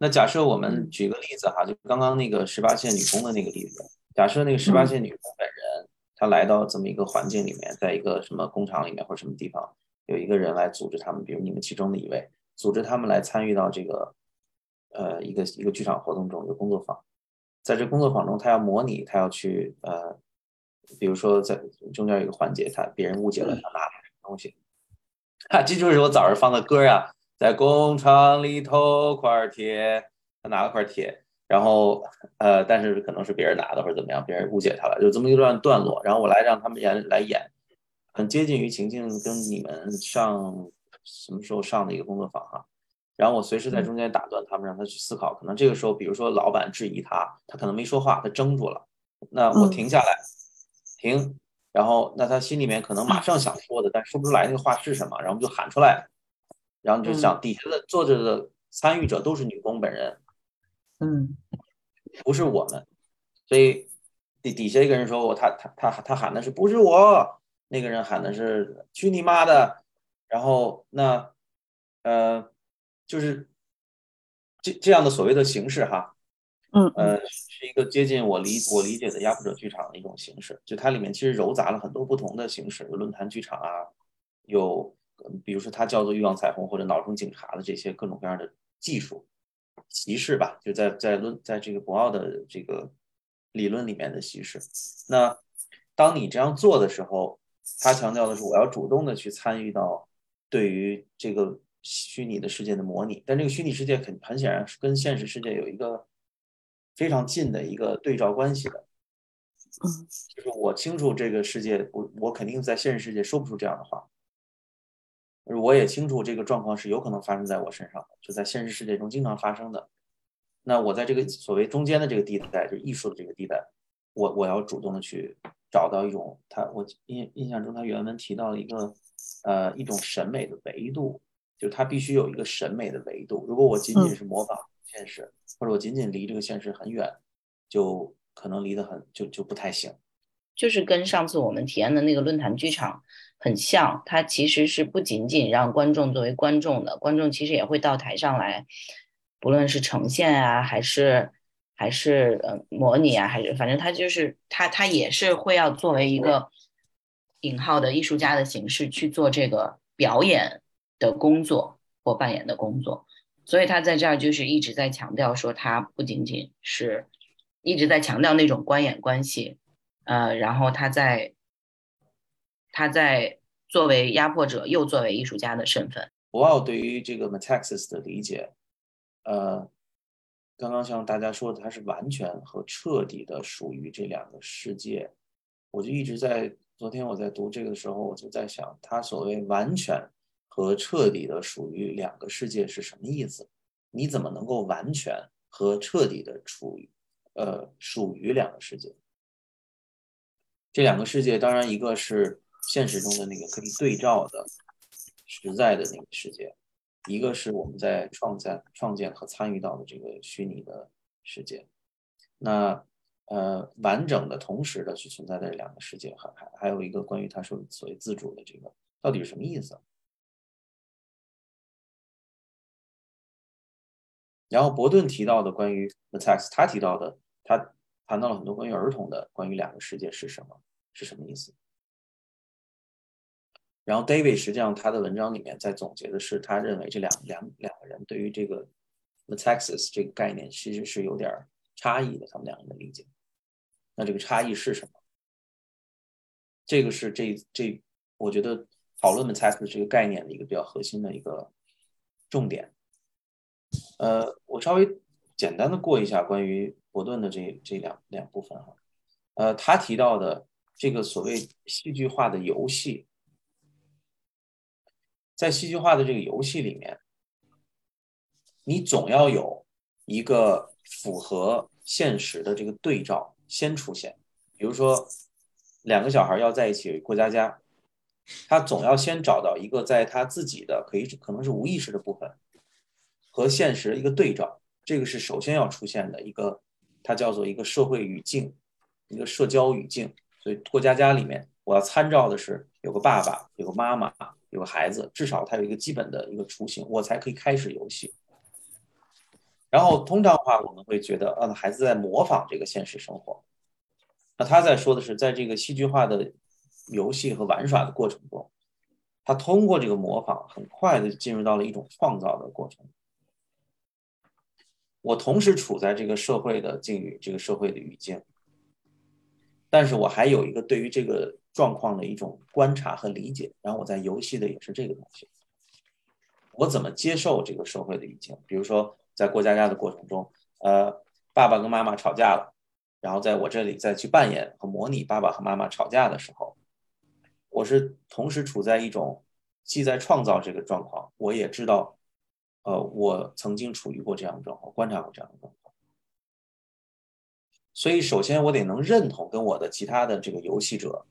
那假设我们举个例子哈，就刚刚那个十八线女工的那个例子，假设那个十八线女工本人，她来到这么一个环境里面，在一个什么工厂里面或者什么地方，有一个人来组织他们，比如你们其中的一位，组织他们来参与到这个，呃，一个一个剧场活动中，一个工作坊，在这工作坊中，他要模拟，他要去呃，比如说在中间有一个环节，他别人误解了他拿什么东西，哈，这就是我早上放的歌呀。在工厂里偷块铁，他拿了块铁，然后呃，但是可能是别人拿的或者怎么样，别人误解他了，就这么一段段落，然后我来让他们演来演，很接近于情境，跟你们上什么时候上的一个工作坊哈，然后我随时在中间打断他们，让他去思考，可能这个时候，比如说老板质疑他，他可能没说话，他怔住了，那我停下来，停，然后那他心里面可能马上想说的，但说不出来那个话是什么，然后就喊出来。然后你就想，底下的坐着的参与者都是女工本人，嗯，不是我们，所以底底下一个人说我他他他他喊的是不是我，那个人喊的是去你妈的，然后那呃就是这这样的所谓的形式哈，嗯。呃是一个接近我理我理解的压迫者剧场的一种形式，就它里面其实糅杂了很多不同的形式，有论坛剧场啊，有。比如说，它叫做欲望彩虹或者脑中警察的这些各种各样的技术歧视吧，就在在论在这个博奥的这个理论里面的歧视。那当你这样做的时候，他强调的是我要主动的去参与到对于这个虚拟的世界的模拟，但这个虚拟世界很很显然是跟现实世界有一个非常近的一个对照关系的。嗯，就是我清楚这个世界，我我肯定在现实世界说不出这样的话。我也清楚这个状况是有可能发生在我身上的，就在现实世界中经常发生的。那我在这个所谓中间的这个地带，就是艺术的这个地带，我我要主动的去找到一种他，我印印象中他原文提到了一个呃一种审美的维度，就他必须有一个审美的维度。如果我仅仅是模仿现实，或者我仅仅离这个现实很远，就可能离得很就就不太行。就是跟上次我们体验的那个论坛剧场很像，它其实是不仅仅让观众作为观众的，观众其实也会到台上来，不论是呈现啊，还是还是呃模拟啊，还是反正他就是他他也是会要作为一个引号的艺术家的形式去做这个表演的工作或扮演的工作，所以他在这儿就是一直在强调说，他不仅仅是一直在强调那种观演关系。呃，然后他在他在作为压迫者，又作为艺术家的身份。博奥对于这个 metaxis 的理解，呃，刚刚像大家说的，它是完全和彻底的属于这两个世界。我就一直在昨天我在读这个的时候，我就在想，他所谓完全和彻底的属于两个世界是什么意思？你怎么能够完全和彻底的处于呃属于两个世界？这两个世界，当然一个是现实中的那个可以对照的实在的那个世界，一个是我们在创造、创建和参与到的这个虚拟的世界。那呃，完整的、同时的去存在的两个世界，还还还有一个关于他说所谓自主的这个到底是什么意思？然后伯顿提到的关于 the text，他提到的他。谈到了很多关于儿童的，关于两个世界是什么，是什么意思。然后 David 实际上他的文章里面在总结的是，他认为这两两两个人对于这个 the Texas 这个概念其实是有点差异的，他们两个人的理解。那这个差异是什么？这个是这这我觉得讨论 the Texas 这个概念的一个比较核心的一个重点。呃，我稍微简单的过一下关于。伯顿的这这两两部分哈，呃，他提到的这个所谓戏剧化的游戏，在戏剧化的这个游戏里面，你总要有一个符合现实的这个对照先出现。比如说，两个小孩要在一起过家家，他总要先找到一个在他自己的可以可能是无意识的部分和现实一个对照，这个是首先要出现的一个。它叫做一个社会语境，一个社交语境。所以过家家里面，我要参照的是有个爸爸，有个妈妈，有个孩子，至少他有一个基本的一个雏形，我才可以开始游戏。然后通常的话，我们会觉得，啊，孩子在模仿这个现实生活。那他在说的是，在这个戏剧化的游戏和玩耍的过程中，他通过这个模仿，很快的进入到了一种创造的过程。我同时处在这个社会的境遇，这个社会的语境，但是我还有一个对于这个状况的一种观察和理解。然后我在游戏的也是这个东西，我怎么接受这个社会的语境？比如说。在过家家的过程中，呃，爸爸跟妈妈吵架了，然后在我这里再去扮演和模拟爸爸和妈妈吵架的时候，我是同时处在一种既在创造这个状况，我也知道，呃，我曾经处于过这样的状况，观察过这样的状况。所以，首先我得能认同跟我的其他的这个游戏者，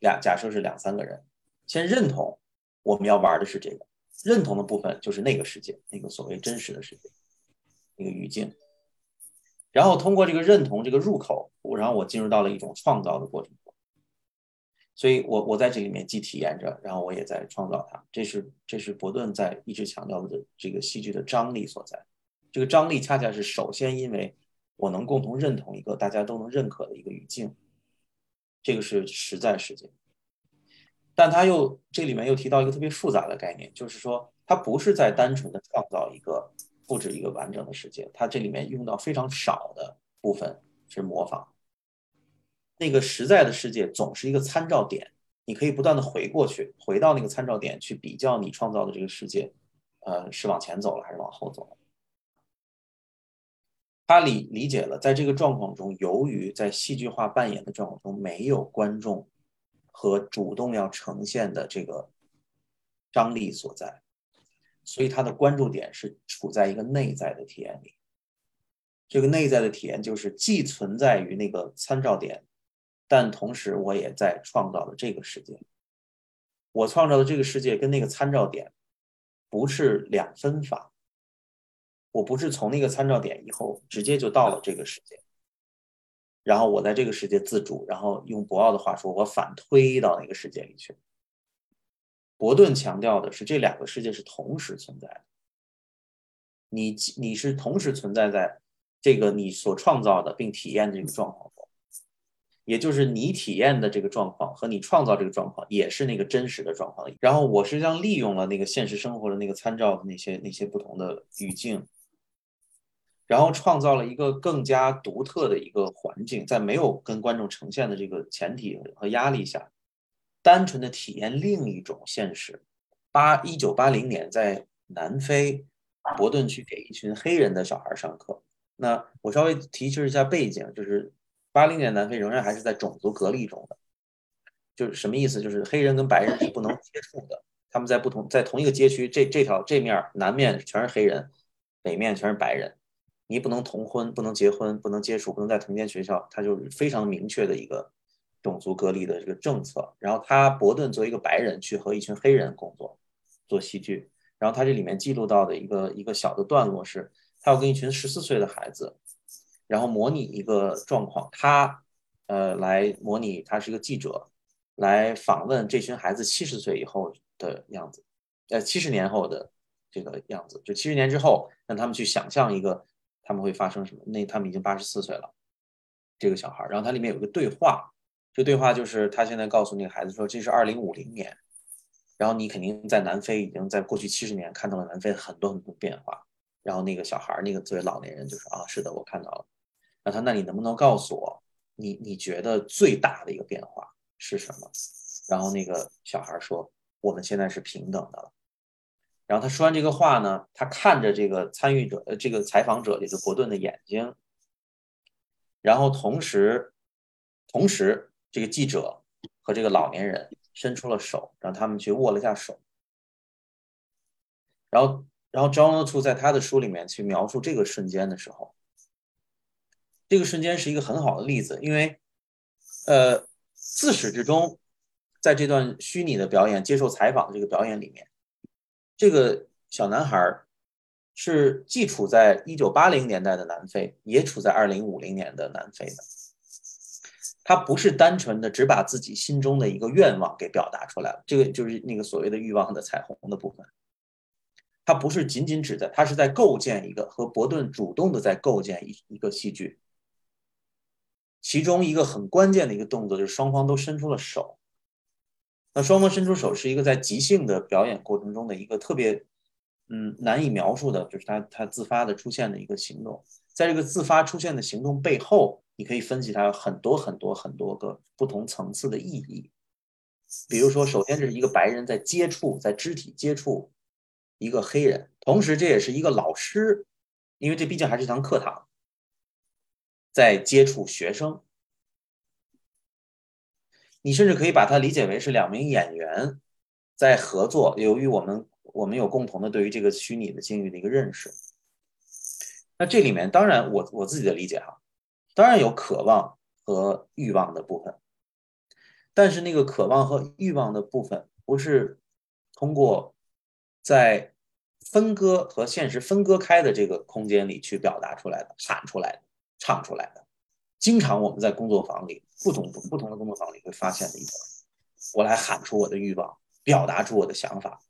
俩假设是两三个人，先认同我们要玩的是这个，认同的部分就是那个世界，那个所谓真实的世界。一个语境，然后通过这个认同这个入口，然后我进入到了一种创造的过程中，所以我我在这里面既体验着，然后我也在创造它。这是这是伯顿在一直强调的这个戏剧的张力所在。这个张力恰恰是首先因为我能共同认同一个大家都能认可的一个语境，这个是实在世界。但他又这里面又提到一个特别复杂的概念，就是说它不是在单纯的创造一个。复制一个完整的世界，它这里面用到非常少的部分是模仿。那个实在的世界总是一个参照点，你可以不断的回过去，回到那个参照点去比较你创造的这个世界，呃，是往前走了还是往后走了。他理理解了，在这个状况中，由于在戏剧化扮演的状况中没有观众和主动要呈现的这个张力所在。所以他的关注点是处在一个内在的体验里，这个内在的体验就是既存在于那个参照点，但同时我也在创造了这个世界。我创造的这个世界跟那个参照点不是两分法，我不是从那个参照点以后直接就到了这个世界，然后我在这个世界自主，然后用博奥的话说，我反推到那个世界里去。伯顿强调的是，这两个世界是同时存在的。你你是同时存在在这个你所创造的并体验的这个状况中，也就是你体验的这个状况和你创造这个状况也是那个真实的状况。然后我实际上利用了那个现实生活的那个参照的那些那些不同的语境，然后创造了一个更加独特的一个环境，在没有跟观众呈现的这个前提和压力下。单纯的体验另一种现实。八一九八零年在南非，伯顿去给一群黑人的小孩上课。那我稍微提示一下背景，就是八零年南非仍然还是在种族隔离中的，就是什么意思？就是黑人跟白人是不能接触的。他们在不同在同一个街区，这这条这面南面全是黑人，北面全是白人，你不能同婚，不能结婚，不能接触，不能在同间学校。它就是非常明确的一个。种族隔离的这个政策，然后他伯顿作为一个白人去和一群黑人工作做戏剧，然后他这里面记录到的一个一个小的段落是，他要跟一群十四岁的孩子，然后模拟一个状况，他呃来模拟他是一个记者，来访问这群孩子七十岁以后的样子，呃七十年后的这个样子，就七十年之后让他们去想象一个他们会发生什么，那他们已经八十四岁了，这个小孩，然后它里面有个对话。这对话就是他现在告诉那个孩子说：“这是二零五零年，然后你肯定在南非已经在过去七十年看到了南非很多很多变化。”然后那个小孩那个作为老年人就说：“啊，是的，我看到了。”那他那你能不能告诉我，你你觉得最大的一个变化是什么？然后那个小孩说：“我们现在是平等的了。”然后他说完这个话呢，他看着这个参与者呃这个采访者这个伯顿的眼睛，然后同时同时。这个记者和这个老年人伸出了手，让他们去握了一下手。然后，然后 John t 在他的书里面去描述这个瞬间的时候，这个瞬间是一个很好的例子，因为，呃，自始至终，在这段虚拟的表演、接受采访的这个表演里面，这个小男孩是既处在一九八零年代的南非，也处在二零五零年的南非的。他不是单纯的只把自己心中的一个愿望给表达出来了，这个就是那个所谓的欲望的彩虹的部分。他不是仅仅指的，他是在构建一个和伯顿主动的在构建一一个戏剧。其中一个很关键的一个动作就是双方都伸出了手。那双方伸出手是一个在即兴的表演过程中的一个特别，嗯，难以描述的，就是他他自发的出现的一个行动。在这个自发出现的行动背后，你可以分析它有很多很多很多个不同层次的意义。比如说，首先这是一个白人在接触，在肢体接触一个黑人，同时这也是一个老师，因为这毕竟还是一堂课堂。在接触学生，你甚至可以把它理解为是两名演员在合作。由于我们我们有共同的对于这个虚拟的境遇的一个认识，那这里面当然我我自己的理解哈，当然有渴望和欲望的部分，但是那个渴望和欲望的部分不是通过在分割和现实分割开的这个空间里去表达出来的、喊出来的。唱出来的，经常我们在工作坊里，不同不同的工作坊里会发现的一种，我来喊出我的欲望，表达出我的想法，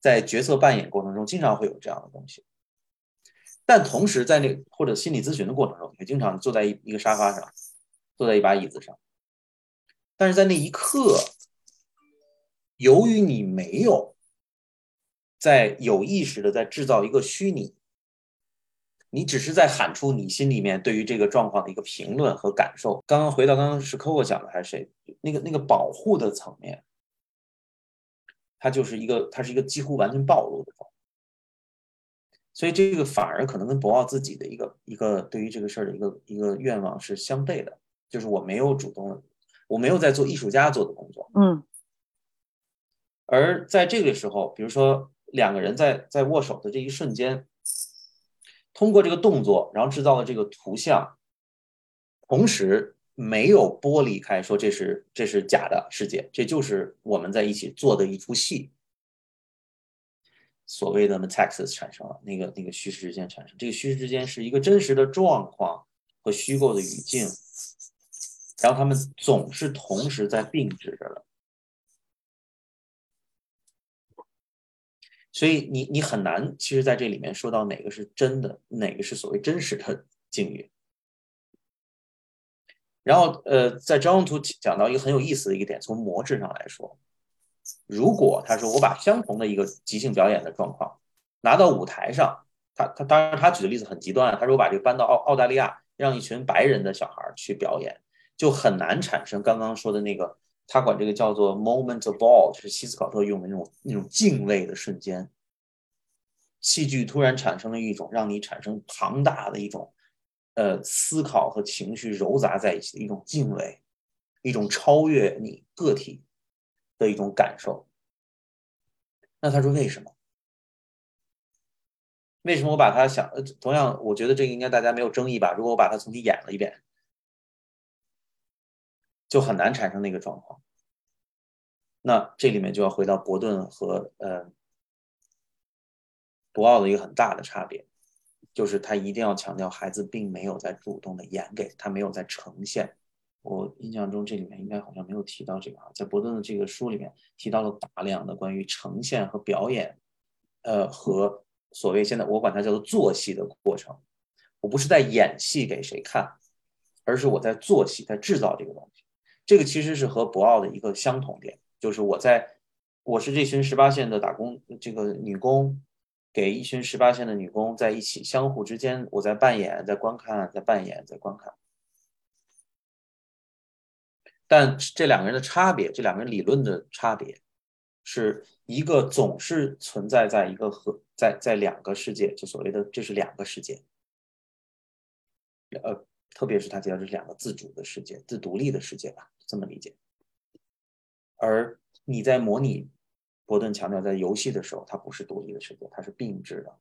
在角色扮演过程中，经常会有这样的东西。但同时，在那或者心理咨询的过程中，也经常坐在一一个沙发上，坐在一把椅子上，但是在那一刻，由于你没有在有意识的在制造一个虚拟。你只是在喊出你心里面对于这个状况的一个评论和感受。刚刚回到刚刚是 Coco 讲的还是谁？那个那个保护的层面，它就是一个它是一个几乎完全暴露的状态。所以这个反而可能跟博奥自己的一个一个对于这个事儿的一个一个愿望是相悖的，就是我没有主动，我没有在做艺术家做的工作。嗯。而在这个时候，比如说两个人在在握手的这一瞬间。通过这个动作，然后制造了这个图像，同时没有剥离开，说这是这是假的世界，这就是我们在一起做的一出戏。所谓的 metaxis 产生了，那个那个虚实之间产生，这个虚实之间是一个真实的状况和虚构的语境，然后他们总是同时在并置着的。所以你你很难，其实在这里面说到哪个是真的，哪个是所谓真实的境遇。然后呃，在张宏图讲到一个很有意思的一个点，从模式上来说，如果他说我把相同的一个即兴表演的状况拿到舞台上，他他当然他举的例子很极端，他说我把这个搬到澳澳大利亚，让一群白人的小孩去表演，就很难产生刚刚说的那个。他管这个叫做 moment of awe，就是希斯考特用的那种那种敬畏的瞬间。戏剧突然产生了一种让你产生庞大的一种呃思考和情绪糅杂在一起的一种敬畏，一种超越你个体的一种感受。那他说为什么？为什么我把它想？同样，我觉得这个应该大家没有争议吧？如果我把它重新演了一遍。就很难产生那个状况。那这里面就要回到伯顿和呃博奥的一个很大的差别，就是他一定要强调孩子并没有在主动的演给他，没有在呈现。我印象中这里面应该好像没有提到这个啊，在伯顿的这个书里面提到了大量的关于呈现和表演，呃和所谓现在我管它叫做做戏的过程。我不是在演戏给谁看，而是我在做戏，在制造这个东西。这个其实是和博奥的一个相同点，就是我在我是这群十八线的打工这个女工，给一群十八线的女工在一起相互之间，我在扮演，在观看，在扮演，在观看。但这两个人的差别，这两个人理论的差别，是一个总是存在在一个和在在两个世界，就所谓的这是两个世界，呃。特别是他提到这是两个自主的世界、自独立的世界吧，这么理解。而你在模拟，伯顿强调在游戏的时候，它不是独立的世界，它是并置的。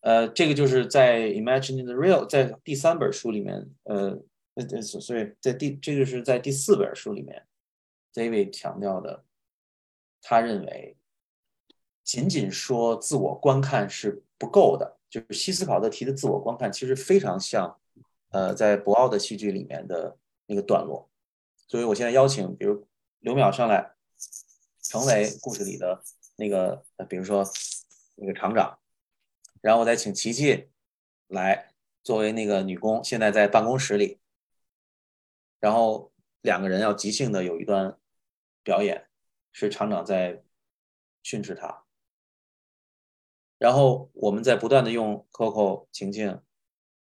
呃，这个就是在《Imagining the Real》在第三本书里面，呃，呃，所以在第这个是在第四本书里面，David 强调的，他认为仅仅说自我观看是不够的。就是西斯考特提的自我观看，其实非常像，呃，在博奥的戏剧里面的那个段落。所以我现在邀请，比如刘淼上来，成为故事里的那个，比如说那个厂长，然后我再请琪琪来作为那个女工，现在在办公室里，然后两个人要即兴的有一段表演，是厂长在训斥他，然后我们在不断的用 Coco 情境，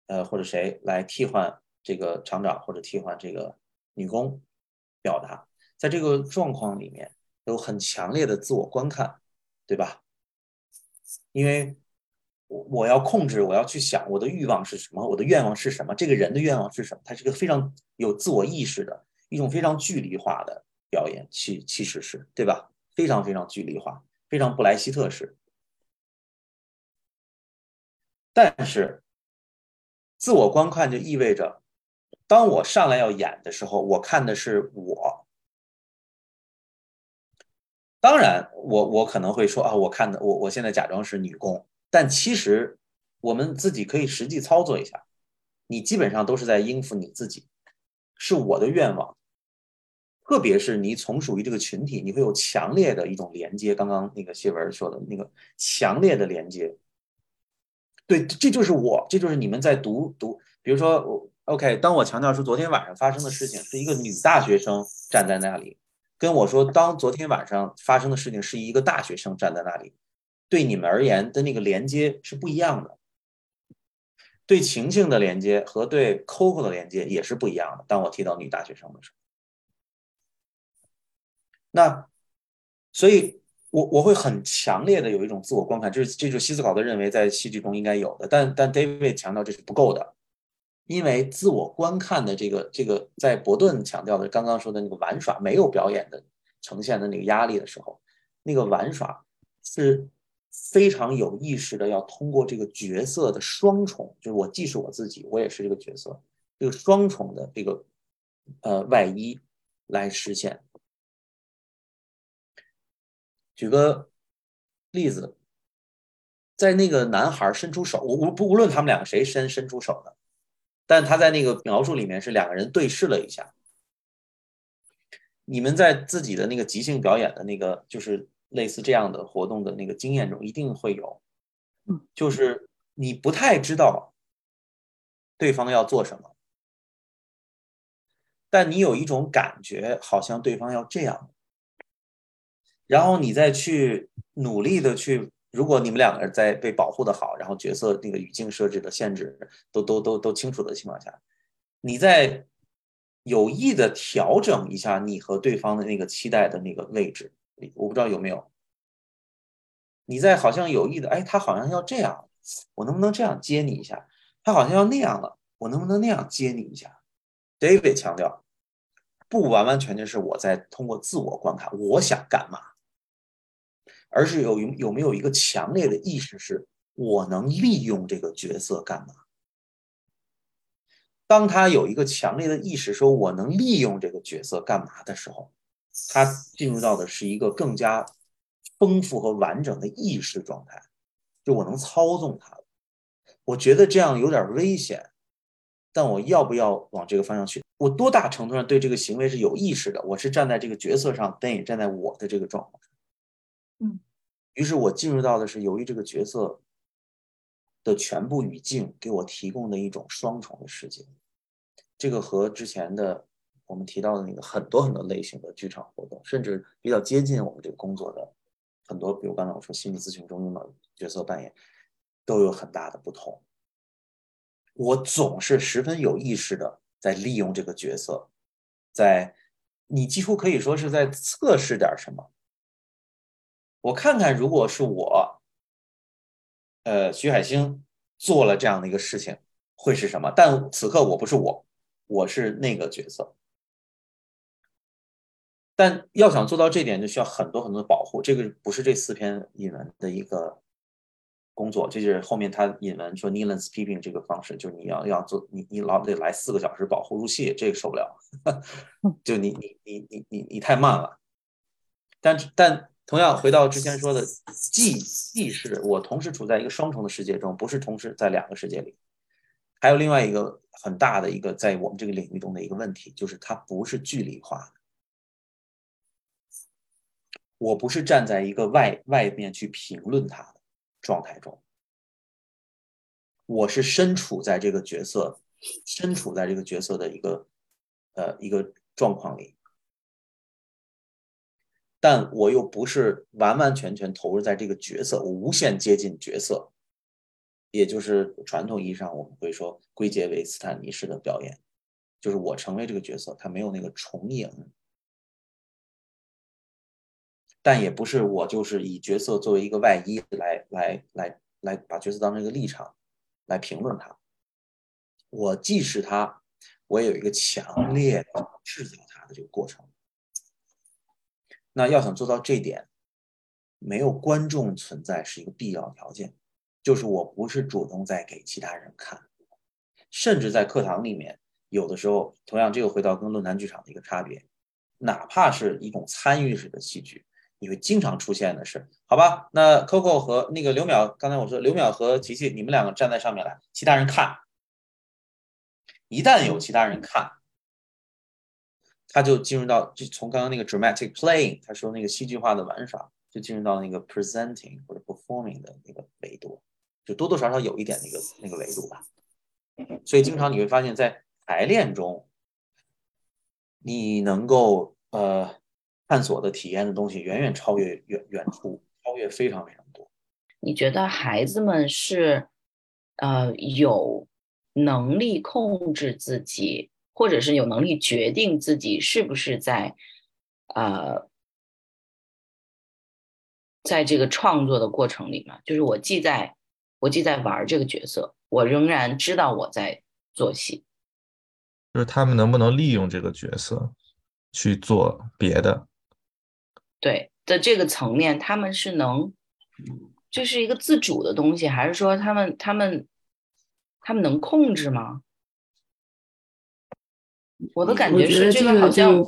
呃或者谁来替换这个厂长或者替换这个女工表达，在这个状况里面。有很强烈的自我观看，对吧？因为我我要控制，我要去想我的欲望是什么，我的愿望是什么，这个人的愿望是什么？他是个非常有自我意识的一种非常距离化的表演，其其实是对吧？非常非常距离化，非常布莱希特式。但是自我观看就意味着，当我上来要演的时候，我看的是我。当然，我我可能会说啊，我看的我我现在假装是女工，但其实我们自己可以实际操作一下，你基本上都是在应付你自己，是我的愿望，特别是你从属于这个群体，你会有强烈的一种连接。刚刚那个谢文说的那个强烈的连接，对，这就是我，这就是你们在读读，比如说，OK，当我强调说昨天晚上发生的事情是一个女大学生站在那里。跟我说，当昨天晚上发生的事情是一个大学生站在那里，对你们而言的那个连接是不一样的，对晴晴的连接和对 Coco 的连接也是不一样的。当我提到女大学生的时候，那所以，我我会很强烈的有一种自我观看，就是这就是西斯考特认为在戏剧中应该有的，但但 David 强调这是不够的。因为自我观看的这个这个，在伯顿强调的刚刚说的那个玩耍，没有表演的呈现的那个压力的时候，那个玩耍是非常有意识的，要通过这个角色的双重，就是我既是我自己，我也是这个角色，这个双重的这个呃外衣来实现。举个例子，在那个男孩伸出手，无不无论他们两个谁伸伸出手的。但他在那个描述里面是两个人对视了一下。你们在自己的那个即兴表演的那个，就是类似这样的活动的那个经验中，一定会有，嗯，就是你不太知道对方要做什么，但你有一种感觉，好像对方要这样，然后你再去努力的去。如果你们两个人在被保护的好，然后角色那个语境设置的限制都都都都清楚的情况下，你在有意的调整一下你和对方的那个期待的那个位置，我不知道有没有。你在好像有意的，哎，他好像要这样，我能不能这样接你一下？他好像要那样了，我能不能那样接你一下？David 强调，不完完全全是我在通过自我观看，我想干嘛。而是有有没有一个强烈的意识，是我能利用这个角色干嘛？当他有一个强烈的意识，说我能利用这个角色干嘛的时候，他进入到的是一个更加丰富和完整的意识状态，就我能操纵他。我觉得这样有点危险，但我要不要往这个方向去？我多大程度上对这个行为是有意识的？我是站在这个角色上，但也站在我的这个状况。于是我进入到的是由于这个角色的全部语境给我提供的一种双重的世界，这个和之前的我们提到的那个很多很多类型的剧场活动，甚至比较接近我们这个工作的很多，比如刚才我说心理咨询中用的角色扮演，都有很大的不同。我总是十分有意识的在利用这个角色，在你几乎可以说是在测试点什么。我看看，如果是我，呃，徐海星做了这样的一个事情，会是什么？但此刻我不是我，我是那个角色。但要想做到这点，就需要很多很多的保护。这个不是这四篇引文的一个工作，这就是后面他引文说 “Nielens peeping” 这个方式，就是你要要做，你你老得来四个小时保护入戏，这个受不了。就你你你你你你太慢了。但但。同样回到之前说的，既既是我同时处在一个双重的世界中，不是同时在两个世界里。还有另外一个很大的一个在我们这个领域中的一个问题，就是它不是距离化的。我不是站在一个外外面去评论他的状态中，我是身处在这个角色，身处在这个角色的一个呃一个状况里，但我又不是完完全全投入在这个角色，我无限接近角色，也就是传统意义上我们会说归结为斯坦尼式的表演，就是我成为这个角色，他没有那个重影。但也不是我就是以角色作为一个外衣来来来来把角色当成一个立场来评论他。我既是他，我也有一个强烈的制造他的这个过程。那要想做到这点，没有观众存在是一个必要条件。就是我不是主动在给其他人看，甚至在课堂里面，有的时候同样这个回到跟论坛剧场的一个差别，哪怕是一种参与式的戏剧。你会经常出现的是，好吧？那 Coco 和那个刘淼，刚才我说刘淼和琪琪，你们两个站在上面来，其他人看。一旦有其他人看，他就进入到就从刚刚那个 dramatic playing，他说那个戏剧化的玩耍，就进入到那个 presenting 或者 performing 的那个维度，就多多少少有一点那个那个维度吧。所以经常你会发现在排练中，你能够呃。探索的体验的东西远远超越远远处，超越非常非常多。你觉得孩子们是呃有能力控制自己，或者是有能力决定自己是不是在呃在这个创作的过程里嘛？就是我既在我既在玩这个角色，我仍然知道我在做戏。就是他们能不能利用这个角色去做别的？对的这个层面，他们是能，这是一个自主的东西，还是说他们他们他们能控制吗？我的感觉是这个好像，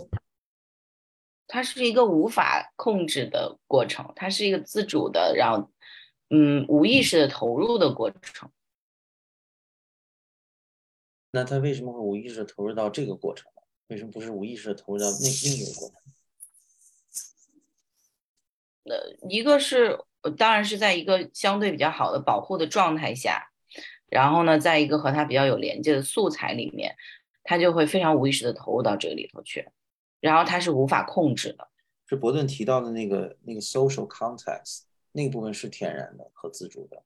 它是一个无法控制的过程，它是一个自主的，然后嗯无意识的投入的过程。那他为什么会无意识的投入到这个过程？为什么不是无意识的投入到那另一个过程？呃，一个是当然是在一个相对比较好的保护的状态下，然后呢，在一个和他比较有连接的素材里面，他就会非常无意识的投入到这个里头去，然后他是无法控制的。是伯顿提到的那个那个 social context 那个部分是天然的和自主的，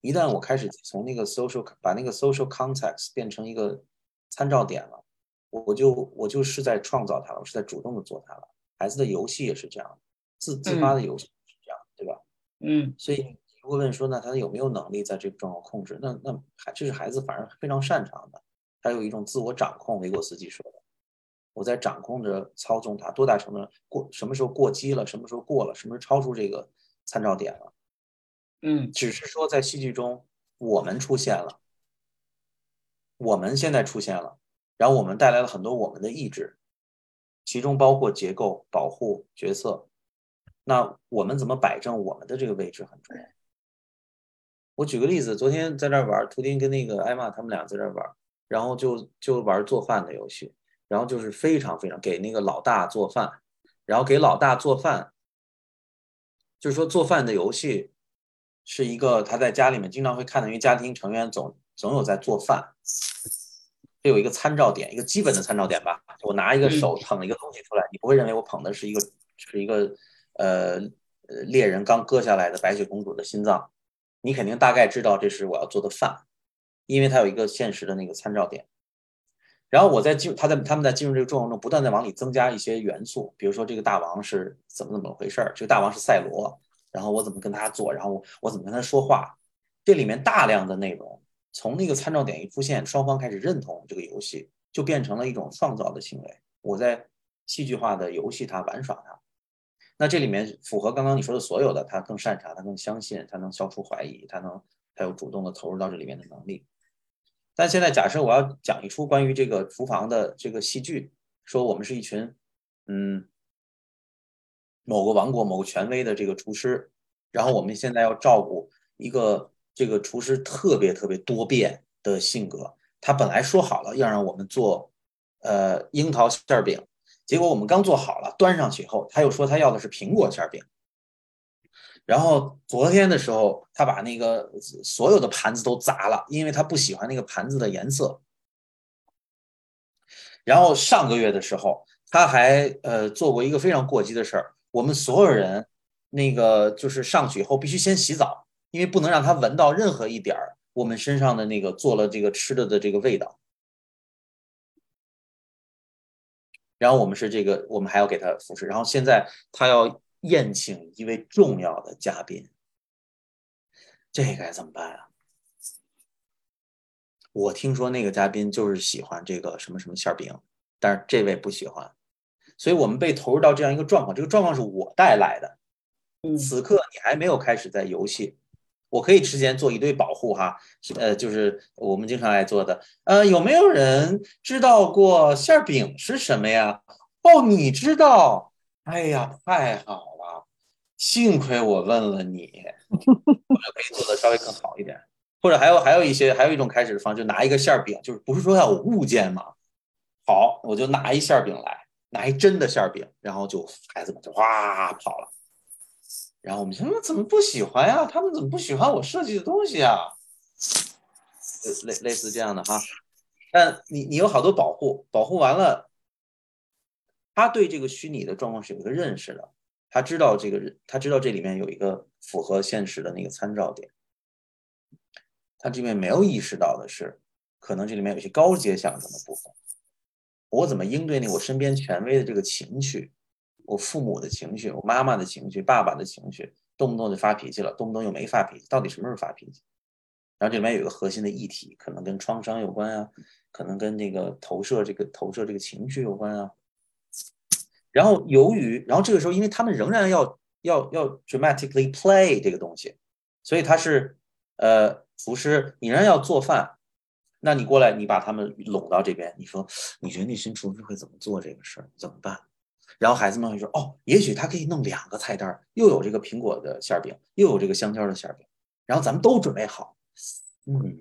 一旦我开始从那个 social 把那个 social context 变成一个参照点了，我就我就是在创造它了，我是在主动的做它了。孩子的游戏也是这样。自自发的游戏是这样，对吧？嗯，所以如果问说，那他有没有能力在这个状况控制？那那孩这是孩子反而非常擅长的，他有一种自我掌控。维果斯基说的，我在掌控着操纵他，多大程度过？什么时候过激了？什么时候过了？什么时候超出这个参照点了？嗯，只是说在戏剧中我们出现了，我们现在出现了，然后我们带来了很多我们的意志，其中包括结构、保护、角色。那我们怎么摆正我们的这个位置很重要。我举个例子，昨天在这玩，图丁跟那个艾玛他们俩在这玩，然后就就玩做饭的游戏，然后就是非常非常给那个老大做饭，然后给老大做饭，就是说做饭的游戏是一个他在家里面经常会看到，因为家庭成员总总有在做饭，这有一个参照点，一个基本的参照点吧。我拿一个手捧一个东西出来，你不会认为我捧的是一个是一个。呃，猎人刚割下来的白雪公主的心脏，你肯定大概知道这是我要做的饭，因为它有一个现实的那个参照点。然后我在进，他在他们在进入这个状况中，不断在往里增加一些元素，比如说这个大王是怎么怎么回事儿，这个大王是赛罗，然后我怎么跟他做，然后我怎么跟他说话，这里面大量的内容，从那个参照点一出现，双方开始认同这个游戏，就变成了一种创造的行为。我在戏剧化的游戏它玩耍它。那这里面符合刚刚你说的所有的，他更擅长，他更相信，他能消除怀疑，他能，他有主动的投入到这里面的能力。但现在假设我要讲一出关于这个厨房的这个戏剧，说我们是一群，嗯，某个王国某个权威的这个厨师，然后我们现在要照顾一个这个厨师特别特别多变的性格，他本来说好了要让我们做，呃，樱桃馅饼。结果我们刚做好了，端上去以后，他又说他要的是苹果馅饼。然后昨天的时候，他把那个所有的盘子都砸了，因为他不喜欢那个盘子的颜色。然后上个月的时候，他还呃做过一个非常过激的事儿，我们所有人那个就是上去以后必须先洗澡，因为不能让他闻到任何一点儿我们身上的那个做了这个吃的的这个味道。然后我们是这个，我们还要给他服侍。然后现在他要宴请一位重要的嘉宾，这该怎么办啊？我听说那个嘉宾就是喜欢这个什么什么馅饼，但是这位不喜欢，所以我们被投入到这样一个状况。这个状况是我带来的。嗯，此刻你还没有开始在游戏，我可以之前做一堆保护哈，呃，就是我们经常爱做的。呃，有没有人知道过馅饼是什么呀？哦，你知道？哎呀，太好了，幸亏我问了你，我就可以做的稍微更好一点。或者还有还有一些还有一种开始的方式，就拿一个馅饼，就是不是说要有物件吗？好，我就拿一馅饼来，拿一真的馅饼，然后就孩子们就哗跑了。然后我们说怎么不喜欢呀？他们怎么不喜欢我设计的东西啊？类类似这样的哈。但你你有好多保护，保护完了，他对这个虚拟的状况是有一个认识的，他知道这个他知道这里面有一个符合现实的那个参照点。他这边没有意识到的是，可能这里面有些高阶向上的部分。我怎么应对那我身边权威的这个情绪？我父母的情绪，我妈妈的情绪，爸爸的情绪，动不动就发脾气了，动不动又没发脾气，到底什么时候发脾气？然后这里面有一个核心的议题，可能跟创伤有关啊，可能跟这个投射这个投射这个情绪有关啊。然后由于，然后这个时候，因为他们仍然要要要 dramatically play 这个东西，所以他是呃厨师，你仍然要做饭，那你过来，你把他们拢到这边，你说你觉得那群厨师会怎么做这个事儿？怎么办？然后孩子们会说：“哦，也许他可以弄两个菜单，又有这个苹果的馅饼，又有这个香蕉的馅饼，然后咱们都准备好。嗯，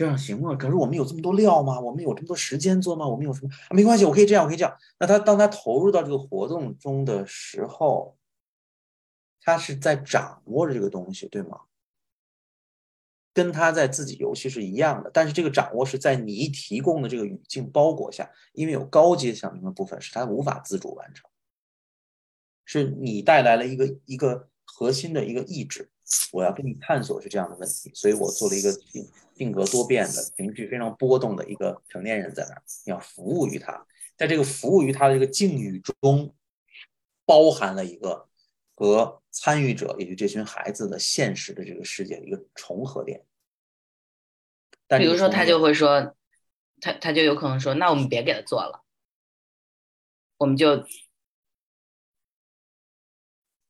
这样行吗？可是我们有这么多料吗？我们有这么多时间做吗？我们有什么？没关系，我可以这样，我可以这样。那他当他投入到这个活动中的时候，他是在掌握着这个东西，对吗？跟他在自己游戏是一样的，但是这个掌握是在你提供的这个语境包裹下，因为有高阶响应的部分是他无法自主完成，是你带来了一个一个核心的一个意志，我要跟你探索是这样的问题，所以我做了一个性性格多变的情绪非常波动的一个成年人在那儿，要服务于他，在这个服务于他的这个境遇中，包含了一个和参与者，也就这群孩子的现实的这个世界的一个重合点。比如说，他就会说，他他就有可能说，那我们别给他做了，我们就，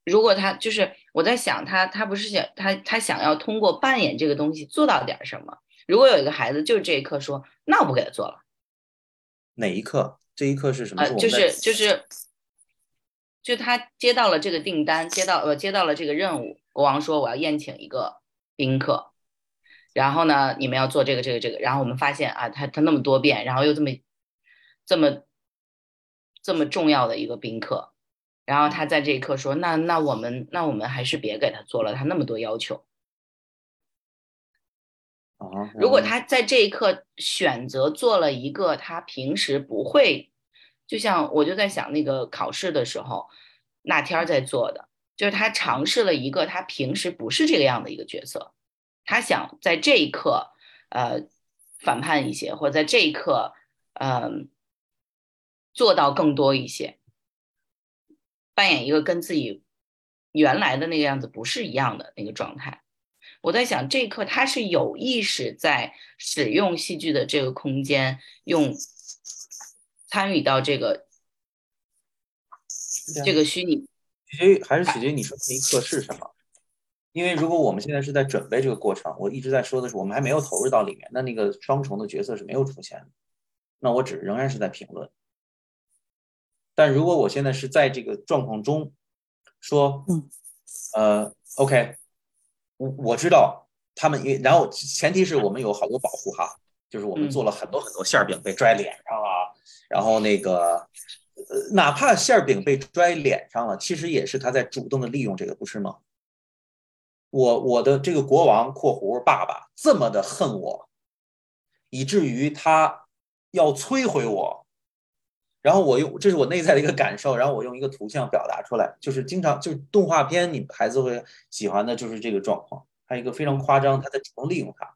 如果他就是我在想，他他不是想他他想要通过扮演这个东西做到点什么？如果有一个孩子就是这一刻说，那我不给他做了，哪一刻？这一刻是什么？呃，就是就是，就他接到了这个订单，接到呃接到了这个任务，国王说我要宴请一个宾客。然后呢，你们要做这个这个这个，然后我们发现啊，他他那么多变，然后又这么这么这么重要的一个宾客，然后他在这一刻说，那那我们那我们还是别给他做了，他那么多要求。如果他在这一刻选择做了一个他平时不会，就像我就在想那个考试的时候，那天在做的，就是他尝试了一个他平时不是这个样的一个角色。他想在这一刻，呃，反叛一些，或者在这一刻，嗯，做到更多一些，扮演一个跟自己原来的那个样子不是一样的那个状态。我在想，这一刻他是有意识在使用戏剧的这个空间，用参与到这个这个虚拟。取决于还是取决于你说那一刻是什么。因为如果我们现在是在准备这个过程，我一直在说的是我们还没有投入到里面，那那个双重的角色是没有出现的，那我只仍然是在评论。但如果我现在是在这个状况中，说，嗯呃，OK，我我知道他们，因为然后前提是我们有好多保护哈，就是我们做了很多很多馅饼被拽脸上啊，然后那个呃，哪怕馅饼被拽脸上了，其实也是他在主动的利用这个，不是吗？我我的这个国王（括弧爸爸）这么的恨我，以至于他要摧毁我。然后我用，这是我内在的一个感受，然后我用一个图像表达出来，就是经常就是动画片，你孩子会喜欢的就是这个状况。还有一个非常夸张，他在主动利用它。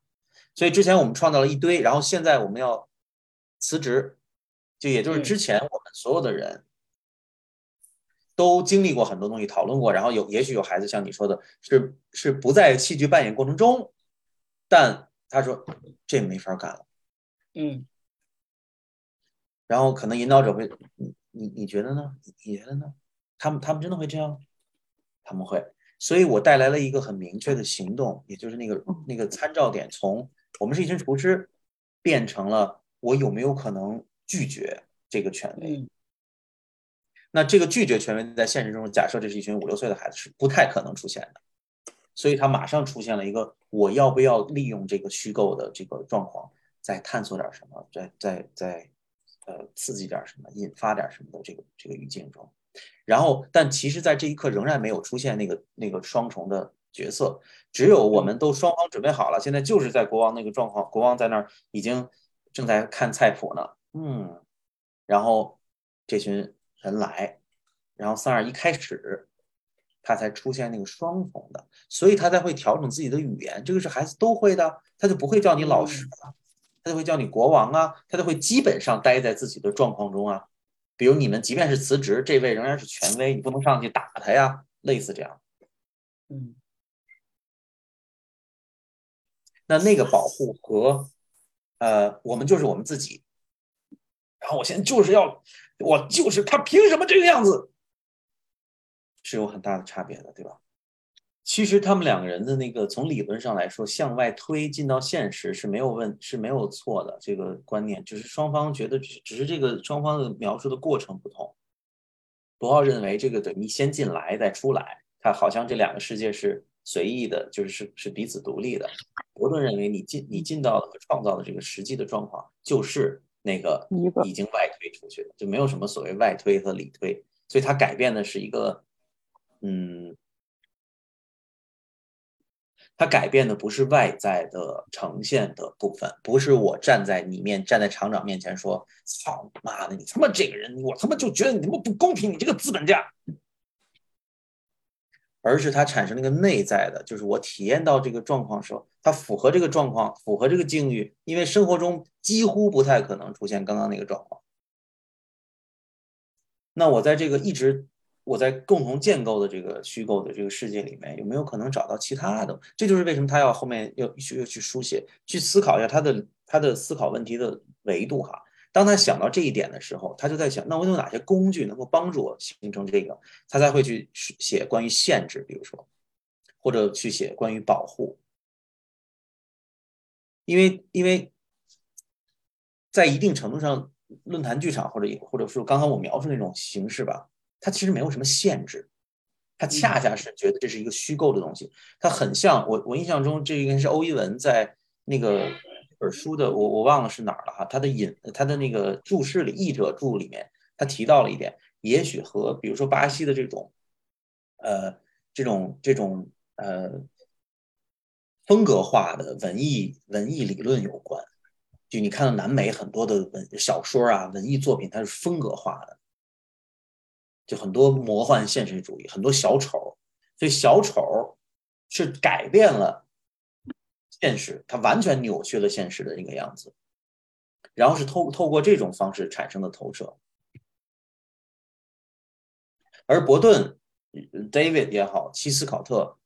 所以之前我们创造了一堆，然后现在我们要辞职，就也就是之前我们所有的人都经历过很多东西，讨论过，然后有也许有孩子像你说的，是是不在戏剧扮演过程中，但他说这没法干了，嗯。然后可能引导者会，你你你觉得呢？你觉得呢？他们他们真的会这样？他们会，所以我带来了一个很明确的行动，也就是那个那个参照点，从我们是一群厨师，变成了我有没有可能拒绝这个权威？那这个拒绝权威在现实中，假设这是一群五六岁的孩子，是不太可能出现的，所以他马上出现了一个我要不要利用这个虚构的这个状况，再探索点什么，再再再。呃，刺激点什么，引发点什么的这个这个语境中，然后，但其实，在这一刻仍然没有出现那个那个双重的角色，只有我们都双方准备好了，现在就是在国王那个状况，国王在那儿已经正在看菜谱呢，嗯，然后这群人来，然后三二一开始，他才出现那个双重的，所以他才会调整自己的语言，这个是孩子都会的，他就不会叫你老师了。他就会叫你国王啊，他就会基本上待在自己的状况中啊。比如你们即便是辞职，这位仍然是权威，你不能上去打他呀，类似这样。嗯，那那个保护和呃，我们就是我们自己。然后我现在就是要，我就是他，凭什么这个样子？是有很大的差别的，对吧？其实他们两个人的那个从理论上来说，向外推进到现实是没有问是没有错的。这个观念只是双方觉得只只是这个双方的描述的过程不同。博奥认为这个等于先进来再出来，他好像这两个世界是随意的，就是是是彼此独立的。伯顿认为你进你进到和创造的这个实际的状况就是那个已经外推出去的，就没有什么所谓外推和里推，所以他改变的是一个嗯。它改变的不是外在的呈现的部分，不是我站在你面站在厂长面前说：“操你妈的，你他妈这个人，我他妈就觉得你他妈不公平，你这个资本家。”而是它产生了一个内在的，就是我体验到这个状况时候，它符合这个状况，符合这个境遇，因为生活中几乎不太可能出现刚刚那个状况。那我在这个一直。我在共同建构的这个虚构的这个世界里面，有没有可能找到其他的？这就是为什么他要后面要去又去书写，去思考一下他的他的思考问题的维度哈。当他想到这一点的时候，他就在想，那我有哪些工具能够帮助我形成这个？他才会去写关于限制，比如说，或者去写关于保护，因为因为在一定程度上，论坛剧场或者或者说刚刚我描述那种形式吧。它其实没有什么限制，它恰恰是觉得这是一个虚构的东西。它很像我，我印象中这应该是欧一文在那个本书的，我我忘了是哪儿了哈。他的引他的那个注释里，译者注里面，他提到了一点，也许和比如说巴西的这种，呃，这种这种呃风格化的文艺文艺理论有关。就你看到南美很多的文小说啊，文艺作品，它是风格化的。就很多魔幻现实主义，很多小丑，所以小丑是改变了现实，它完全扭曲了现实的那个样子，然后是透透过这种方式产生的投射。而伯顿、David 也好，希斯考特，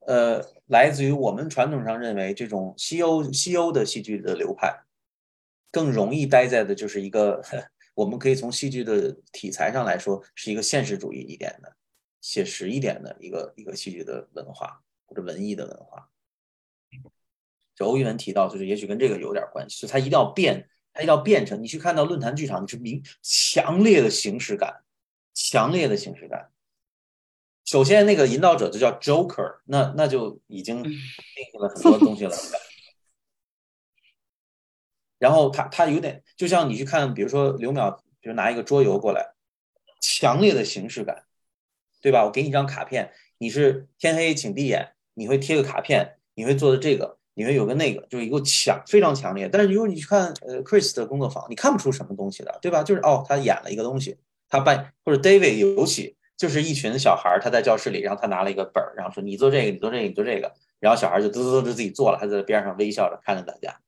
呃，来自于我们传统上认为这种西欧西欧的戏剧的流派，更容易待在的就是一个。我们可以从戏剧的题材上来说，是一个现实主义一点的、写实一点的一个一个戏剧的文化或者文艺的文化。就欧一文提到，就是也许跟这个有点关系，就他一定要变，他一定要变成。你去看到论坛剧场，你是明强烈的形式感，强烈的形式感。首先，那个引导者就叫 Joker，那那就已经定义了很多东西了。然后他他有点就像你去看，比如说刘淼比如拿一个桌游过来，强烈的形式感，对吧？我给你一张卡片，你是天黑请闭眼，你会贴个卡片，你会做的这个，你会有个那个，就是一个强非常强烈。但是如果你去看呃 Chris 的工作坊，你看不出什么东西的，对吧？就是哦，他演了一个东西，他扮或者 David 尤其就是一群小孩，他在教室里，然后他拿了一个本儿，然后说你做这个，你做这个，你做这个，然后小孩就嘚嘚嘚自己做了，他在边上微笑着看着大家。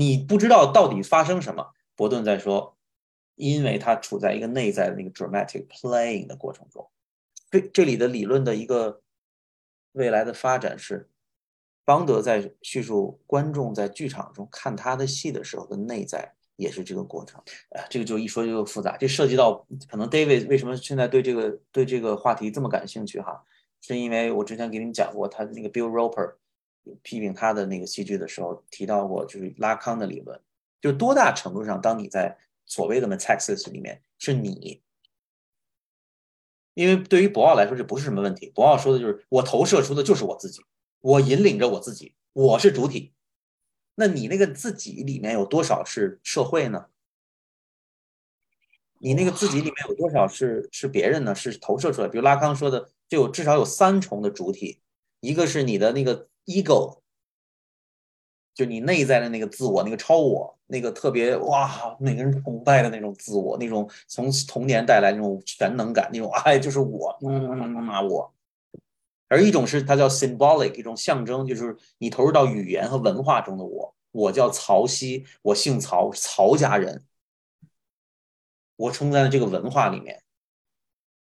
你不知道到底发生什么。伯顿在说，因为他处在一个内在的那个 dramatic playing 的过程中。这这里的理论的一个未来的发展是，邦德在叙述观众在剧场中看他的戏的时候的内在。也是这个过程，啊，这个就一说就复杂，这涉及到可能 David 为什么现在对这个对这个话题这么感兴趣哈，是因为我之前给你们讲过，他的那个 Bill Roper 批评他的那个戏剧的时候提到过，就是拉康的理论，就多大程度上，当你在所谓的 metaxis 里面是你，因为对于博奥来说这不是什么问题，博奥说的就是我投射出的就是我自己，我引领着我自己，我是主体。那你那个自己里面有多少是社会呢？你那个自己里面有多少是是别人呢？是投射出来？比如拉康说的，就有至少有三重的主体，一个是你的那个 ego，就你内在的那个自我，那个超我，那个特别哇，每个人崇拜的那种自我，那种从童年带来那种全能感，那种哎，就是我，嗯，我。而一种是它叫 symbolic，一种象征，就是你投入到语言和文化中的我。我叫曹溪，我姓曹，曹家人。我出生在这个文化里面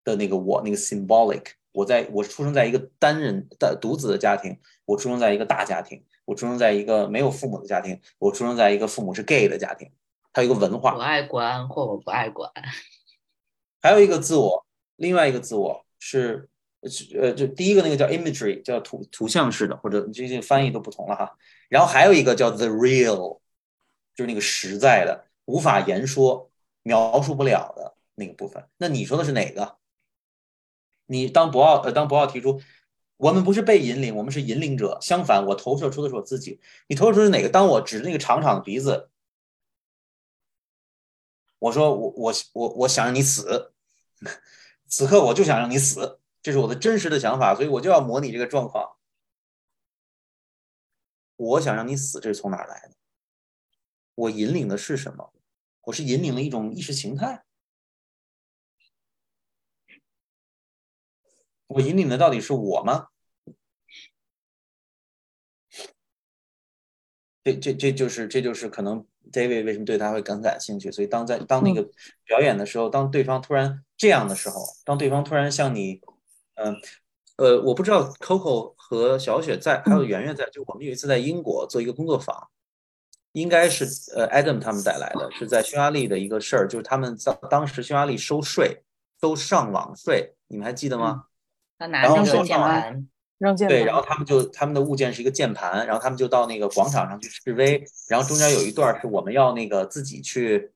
的那个我，那个 symbolic。我在我出生在一个单人的独子的家庭，我出生在一个大家庭，我出生在一个没有父母的家庭，我出生在一个父母是 gay 的家庭。还有一个文化。我爱管或我不爱管。还有一个自我，另外一个自我是。呃，就第一个那个叫 imagery，叫图图像式的，或者这些翻译都不同了哈。然后还有一个叫 the real，就是那个实在的、无法言说、描述不了的那个部分。那你说的是哪个？你当博奥呃，当博奥提出，我们不是被引领，我们是引领者。相反，我投射出的是我自己。你投射出是哪个？当我指着那个长长的鼻子，我说我我我我想让你死，此刻我就想让你死。这是我的真实的想法，所以我就要模拟这个状况。我想让你死，这是从哪来的？我引领的是什么？我是引领了一种意识形态。我引领的到底是我吗？这这这就是这就是可能 David 为什么对他会更感兴趣。所以当在当那个表演的时候，当对方突然这样的时候，当对方突然向你。嗯，呃，我不知道 Coco 和小雪在，还有圆圆在。就我们有一次在英国做一个工作坊，应该是呃 Adam 他们带来的，是在匈牙利的一个事儿，就是他们在当时匈牙利收税，收上网税，你们还记得吗？他拿着键盘，扔键对，然后他们就他们的物件是一个键盘，然后他们就到那个广场上去示威，然后中间有一段是我们要那个自己去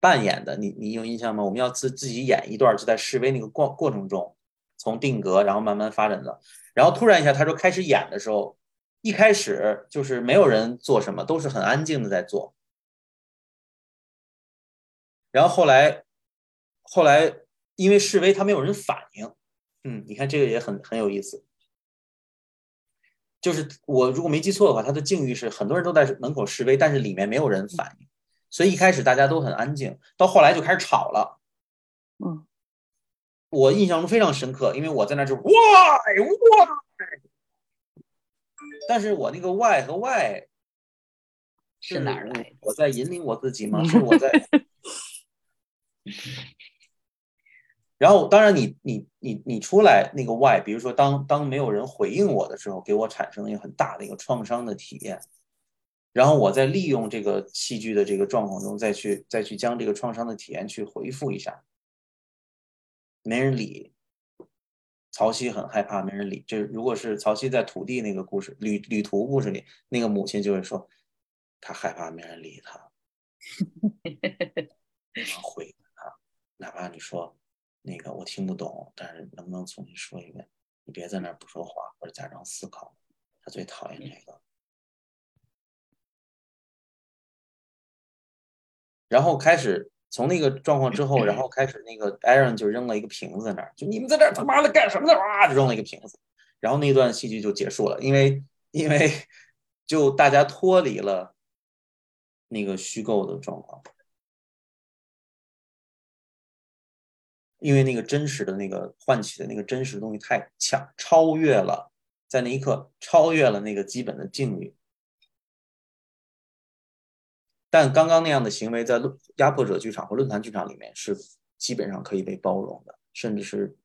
扮演的，你你有印象吗？我们要自自己演一段，就在示威那个过过程中。从定格，然后慢慢发展的，然后突然一下，他说开始演的时候，一开始就是没有人做什么，都是很安静的在做。然后后来，后来因为示威，他没有人反应。嗯，你看这个也很很有意思。就是我如果没记错的话，他的境遇是很多人都在门口示威，但是里面没有人反应，所以一开始大家都很安静，到后来就开始吵了。嗯。我印象中非常深刻，因为我在那就 why why，但是我那个 why 和 why 是哪儿来？我在引领我自己吗？是我在。然后，当然，你你你你出来那个 why，比如说，当当没有人回应我的时候，给我产生了一个很大的一个创伤的体验。然后，我再利用这个戏剧的这个状况中，再去再去将这个创伤的体验去回复一下。没人理，曹溪很害怕，没人理。就是如果是曹溪在土地那个故事旅旅途故事里，那个母亲就会说，他害怕没人理他，能回他，哪怕你说那个我听不懂，但是能不能重新说一遍？你别在那儿不说话或者假装思考。他最讨厌这个。然后开始从那个状况之后，然后开始那个 Aaron 就扔了一个瓶子在那儿，就你们在这儿他妈的干什么呢？哇，就扔了一个瓶子，然后那段戏剧就结束了，因为因为 就大家脱离了那个虚构的状况，因为那个真实的那个唤起的那个真实的东西太强，超越了在那一刻超越了那个基本的境遇。但刚刚那样的行为，在论压迫者剧场和论坛剧场里面是基本上可以被包容的，甚至是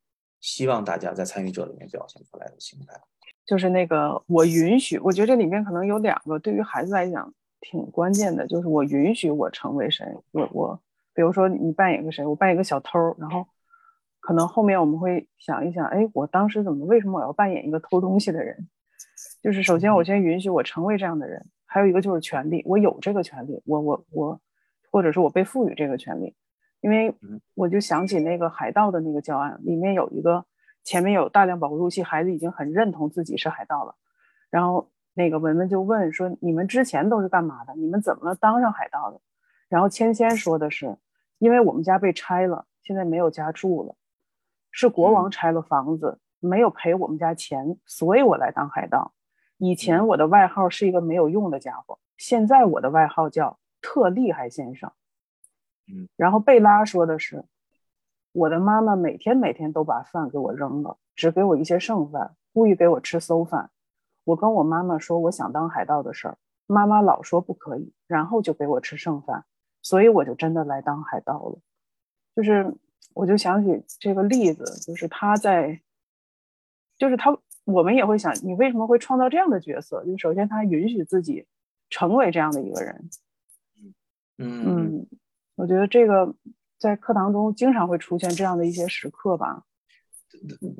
希望大家在参与者里面表现出来的心态。就是那个我允许，我觉得这里面可能有两个对于孩子来讲挺关键的，就是我允许我成为谁。我我，比如说你扮演个谁，我扮演个小偷，然后可能后面我们会想一想，哎，我当时怎么为什么我要扮演一个偷东西的人？就是首先我先允许我成为这样的人。还有一个就是权利，我有这个权利，我我我，或者是我被赋予这个权利，因为我就想起那个海盗的那个教案，里面有一个前面有大量保护入戏，孩子已经很认同自己是海盗了，然后那个文文就问说：“你们之前都是干嘛的？你们怎么当上海盗的？”然后芊芊说的是：“因为我们家被拆了，现在没有家住了，是国王拆了房子，没有赔我们家钱，所以我来当海盗。”以前我的外号是一个没有用的家伙，现在我的外号叫特厉害先生。嗯，然后贝拉说的是，我的妈妈每天每天都把饭给我扔了，只给我一些剩饭，故意给我吃馊饭。我跟我妈妈说我想当海盗的事儿，妈妈老说不可以，然后就给我吃剩饭，所以我就真的来当海盗了。就是，我就想起这个例子，就是他在，就是他。我们也会想，你为什么会创造这样的角色？就首先他允许自己成为这样的一个人。嗯嗯，我觉得这个在课堂中经常会出现这样的一些时刻吧。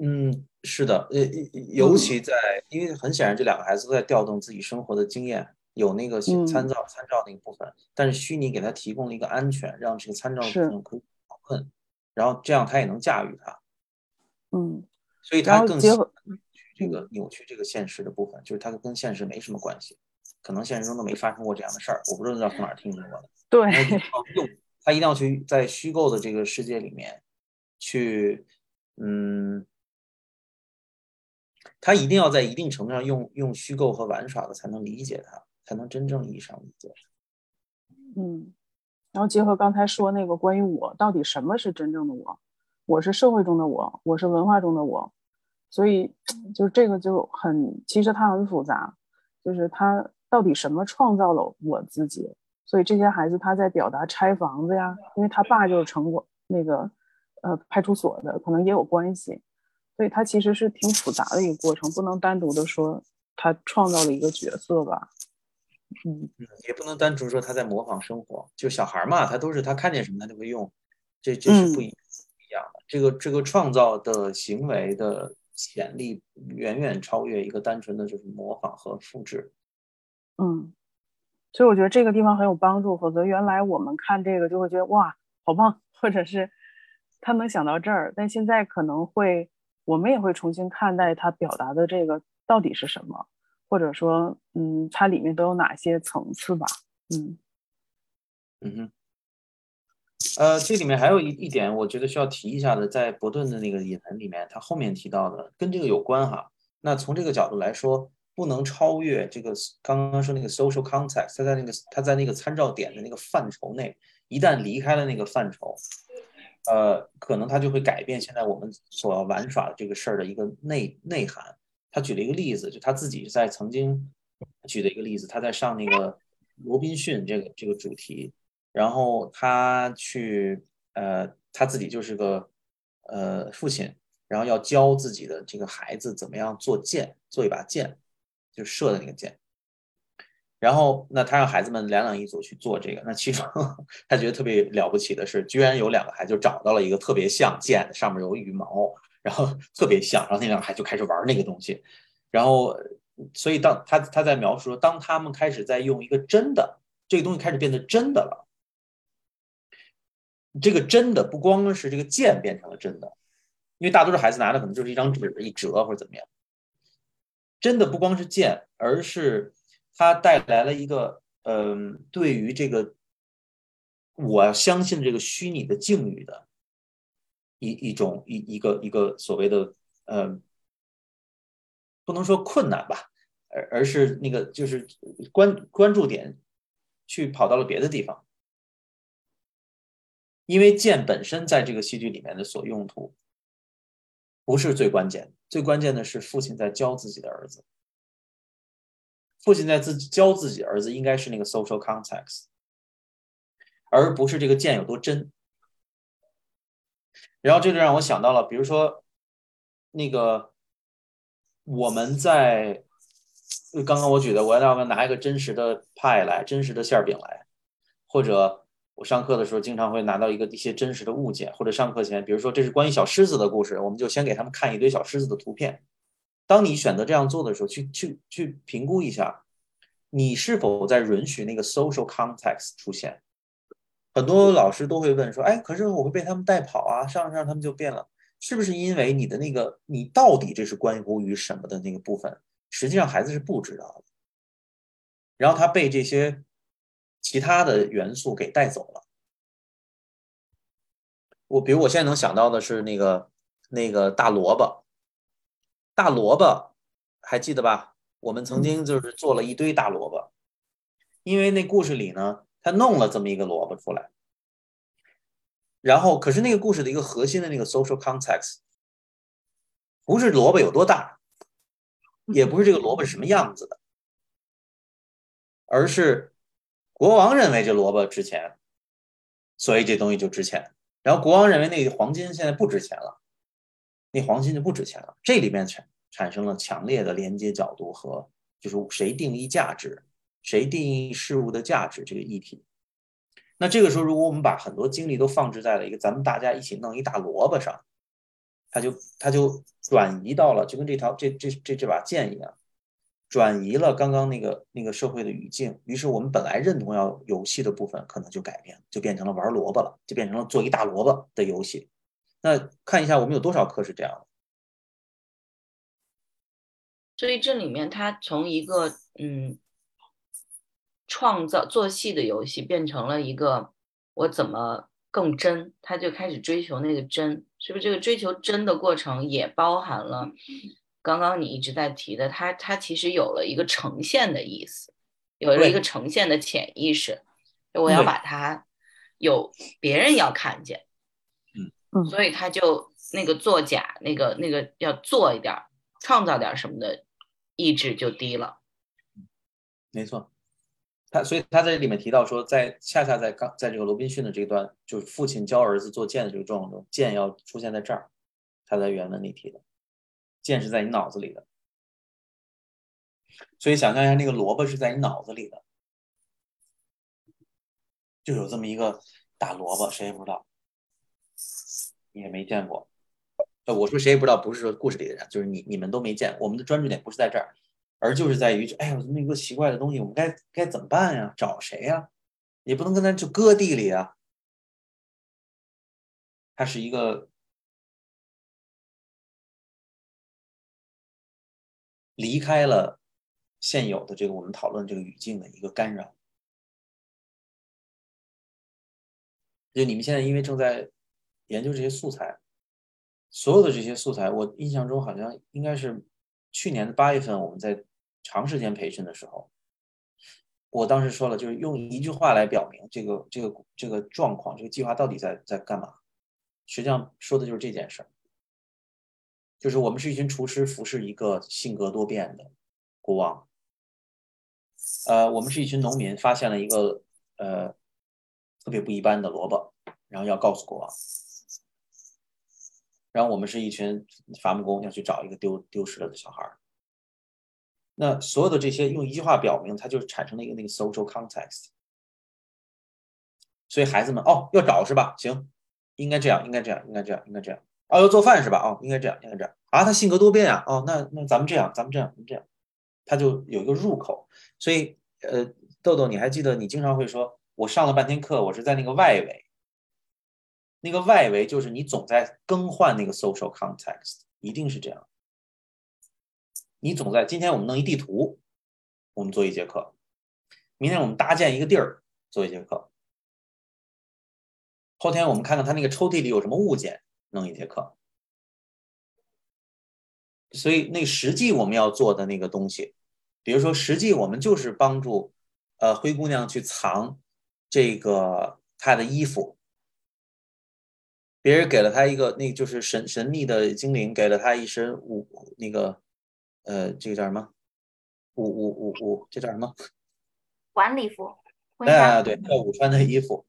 嗯，是的，呃，尤其在，因为很显然这两个孩子都在调动自己生活的经验，有那个参照参照那个部分，但是虚拟给他提供了一个安全，让这个参照部分可以讨论，然后这样他也能驾驭它。嗯，所以他更结合。这个扭曲这个现实的部分，就是它跟现实没什么关系，可能现实中都没发生过这样的事儿，我不知道从哪儿听说的。对，用他一定要去在虚构的这个世界里面去，嗯，他一定要在一定程度上用用虚构和玩耍的，才能理解它，才能真正意义上理解。嗯，然后结合刚才说那个关于我到底什么是真正的我，我是社会中的我，我是文化中的我。所以，就是这个就很，其实它很复杂，就是他到底什么创造了我自己？所以这些孩子他在表达拆房子呀，因为他爸就是城管那个呃派出所的，可能也有关系。所以他其实是挺复杂的一个过程，不能单独的说他创造了一个角色吧。嗯，也不能单纯说他在模仿生活，就小孩嘛，他都是他看见什么他就会用，这这是不一一样的。这个这个创造的行为的。潜力远远超越一个单纯的就是模仿和复制。嗯，所以我觉得这个地方很有帮助。否则原来我们看这个就会觉得哇，好棒，或者是他能想到这儿。但现在可能会，我们也会重新看待他表达的这个到底是什么，或者说，嗯，它里面都有哪些层次吧？嗯，嗯哼。呃，这里面还有一一点，我觉得需要提一下的，在伯顿的那个引文里面，他后面提到的跟这个有关哈。那从这个角度来说，不能超越这个刚刚说那个 social context，他在那个他在那个参照点的那个范畴内，一旦离开了那个范畴，呃，可能他就会改变现在我们所要玩耍的这个事儿的一个内内涵。他举了一个例子，就他自己在曾经举的一个例子，他在上那个罗宾逊这个这个主题。然后他去，呃，他自己就是个，呃，父亲，然后要教自己的这个孩子怎么样做箭，做一把箭，就射的那个箭。然后，那他让孩子们两两一组去做这个。那其中 他觉得特别了不起的是，居然有两个孩子就找到了一个特别像箭，上面有羽毛，然后 特别像，然后那两个孩子就开始玩那个东西。然后，所以当他他在描述说，当他们开始在用一个真的这个东西开始变得真的了。这个真的不光是这个剑变成了真的，因为大多数孩子拿的可能就是一张纸一折或者怎么样。真的不光是剑，而是它带来了一个，嗯，对于这个我相信这个虚拟的境遇的一一种一一个一个所谓的呃，不能说困难吧，而而是那个就是关关注点去跑到了别的地方，因为剑本身在这个戏剧里面的所用途不是最关键，最关键的是父亲在教自己的儿子，父亲在自己教自己儿子应该是那个 social context。而不是这个剑有多真，然后这就让我想到了，比如说，那个我们在刚刚我举的，我要不要拿一个真实的派来，真实的馅饼来，或者我上课的时候经常会拿到一个一些真实的物件，或者上课前，比如说这是关于小狮子的故事，我们就先给他们看一堆小狮子的图片。当你选择这样做的时候，去去去评估一下，你是否在允许那个 social context 出现。很多老师都会问说：“哎，可是我会被他们带跑啊，上上他们就变了，是不是因为你的那个你到底这是关乎于什么的那个部分，实际上孩子是不知道的，然后他被这些其他的元素给带走了。我比如我现在能想到的是那个那个大萝卜，大萝卜还记得吧？我们曾经就是做了一堆大萝卜，因为那故事里呢。”他弄了这么一个萝卜出来，然后可是那个故事的一个核心的那个 social context，不是萝卜有多大，也不是这个萝卜是什么样子的，而是国王认为这萝卜值钱，所以这东西就值钱。然后国王认为那个黄金现在不值钱了，那黄金就不值钱了。这里面产产生了强烈的连接角度和就是谁定义价值。谁定义事物的价值这个议题？那这个时候，如果我们把很多精力都放置在了一个咱们大家一起弄一大萝卜上，它就它就转移到了，就跟这条这这这这把剑一样，转移了刚刚那个那个社会的语境。于是我们本来认同要游戏的部分，可能就改变，就变成了玩萝卜了，就变成了做一大萝卜的游戏。那看一下我们有多少课是这样的。所以这里面，它从一个嗯。创造做戏的游戏变成了一个我怎么更真，他就开始追求那个真，是不是这个追求真的过程也包含了刚刚你一直在提的，他他其实有了一个呈现的意思，有了一个呈现的潜意识，我要把它有别人要看见，嗯。嗯，所以他就那个作假那个那个要做一点创造点什么的意志就低了，没错。他所以他在这里面提到说，在恰恰在刚在这个罗宾逊的这一段，就是父亲教儿子做剑的这个状况中，剑要出现在这儿。他在原文里提的，剑是在你脑子里的。所以想象一下，那个萝卜是在你脑子里的，就有这么一个大萝卜，谁也不知道，你也没见过。呃，我说谁也不知道，不是说故事里的人，就是你你们都没见。我们的专注点不是在这儿。而就是在于，哎呦，这么一个奇怪的东西，我们该该怎么办呀？找谁呀？也不能跟他就搁地里啊。它是一个离开了现有的这个我们讨论这个语境的一个干扰。就你们现在因为正在研究这些素材，所有的这些素材，我印象中好像应该是去年的八月份我们在。长时间培训的时候，我当时说了，就是用一句话来表明这个这个这个状况，这个计划到底在在干嘛？实际上说的就是这件事儿，就是我们是一群厨师，服侍一个性格多变的国王。呃，我们是一群农民，发现了一个呃特别不一般的萝卜，然后要告诉国王。然后我们是一群伐木工，要去找一个丢丢失了的小孩儿。那所有的这些用一句话表明，它就产生了一个那个 social context。所以孩子们哦，要找是吧？行，应该这样，应该这样，应该这样，应该这样。哦，要做饭是吧？哦，应该这样，应该这样。啊，他性格多变啊。哦，那那咱们这样，咱们这样，咱们这样，他就有一个入口。所以，呃，豆豆，你还记得你经常会说，我上了半天课，我是在那个外围。那个外围就是你总在更换那个 social context，一定是这样。你总在今天我们弄一地图，我们做一节课；明天我们搭建一个地儿，做一节课。后天我们看看他那个抽屉里有什么物件，弄一节课。所以那实际我们要做的那个东西，比如说实际我们就是帮助呃灰姑娘去藏这个她的衣服。别人给了他一个，那就是神神秘的精灵给了他一身武那个呃这个叫什么武武武武这叫什么？晚礼服。哎，对，跳舞穿的衣服。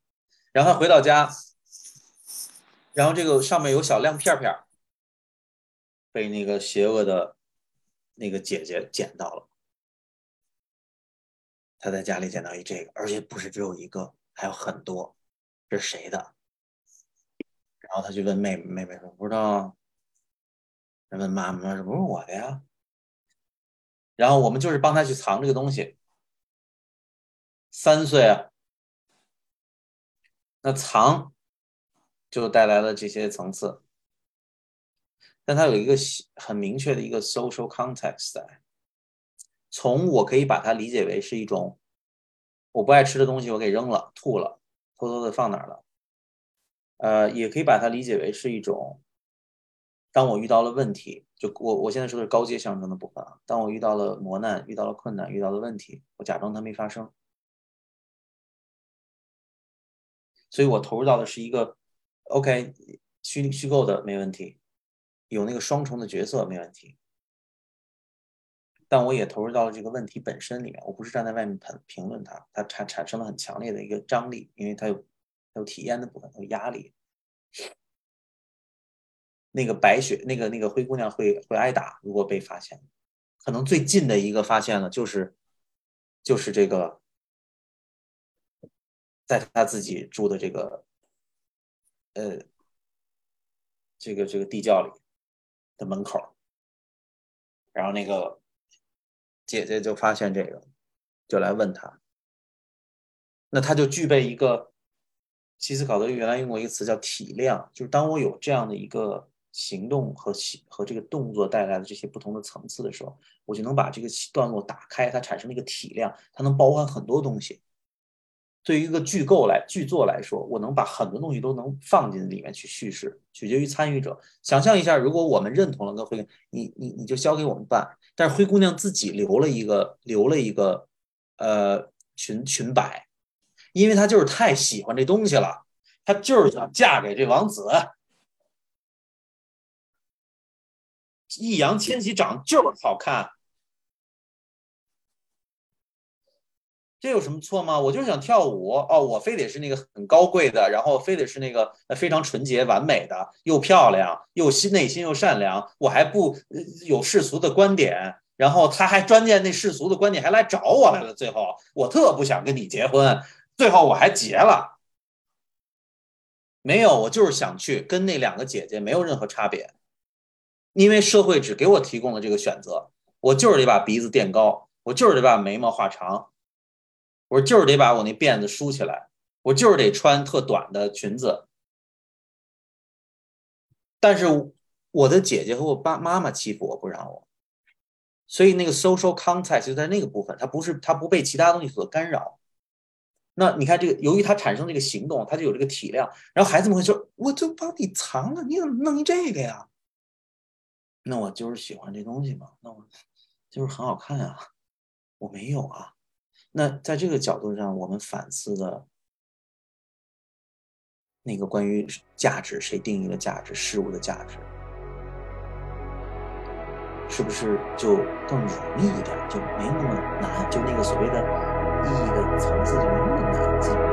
然后他回到家，然后这个上面有小亮片片。被那个邪恶的那个姐姐捡到了，他在家里捡到一这个，而且不是只有一个，还有很多。这是谁的？然后他就问妹妹，妹妹说不知道。问妈妈，说不是我的呀。然后我们就是帮他去藏这个东西。三岁啊，那藏就带来了这些层次。但它有一个很明确的一个 social context 在，从我可以把它理解为是一种我不爱吃的东西，我给扔了、吐了，偷偷的放哪儿了，呃，也可以把它理解为是一种，当我遇到了问题，就我我现在说的是高阶象征的部分啊，当我遇到了磨难、遇到了困难、遇到了问题，我假装它没发生，所以我投入到的是一个 OK 虚虚构的没问题。有那个双重的角色没问题，但我也投入到了这个问题本身里面。我不是站在外面评评论它，它产产生了很强烈的一个张力，因为它有有体验的部分，有压力。那个白雪，那个那个灰姑娘会会挨打，如果被发现。可能最近的一个发现了，就是就是这个，在他自己住的这个呃这个这个地窖里。的门口，然后那个姐姐就发现这个，就来问他。那他就具备一个，西斯考德原来用过一个词叫体谅，就是当我有这样的一个行动和和这个动作带来的这些不同的层次的时候，我就能把这个段落打开，它产生了一个体量，它能包含很多东西。对于一个剧构来剧作来说，我能把很多东西都能放进里面去叙事，取决于参与者。想象一下，如果我们认同了跟灰，你你你就交给我们办，但是灰姑娘自己留了一个留了一个呃裙裙摆，因为她就是太喜欢这东西了，她就是想嫁给这王子。易烊千玺长就是好看。这有什么错吗？我就是想跳舞哦，我非得是那个很高贵的，然后非得是那个非常纯洁完美的，又漂亮又心内心又善良，我还不有世俗的观点，然后他还专见那世俗的观点，还来找我来了。最后我特不想跟你结婚，最后我还结了。没有，我就是想去跟那两个姐姐没有任何差别，因为社会只给我提供了这个选择，我就是得把鼻子垫高，我就是得把眉毛画长。我就是得把我那辫子梳起来，我就是得穿特短的裙子。但是我的姐姐和我爸妈妈欺负我不让我，所以那个 social context 就在那个部分，它不是它不被其他东西所干扰。那你看这个，由于它产生这个行动，它就有这个体量。然后孩子们会说：“我就帮你藏了，你怎么弄一这个呀？”那我就是喜欢这东西嘛，那我就是很好看啊，我没有啊。那在这个角度上，我们反思的那个关于价值，谁定义了价值？事物的价值，是不是就更容易一点？就没那么难？就那个所谓的意义的层次就没那么嗯。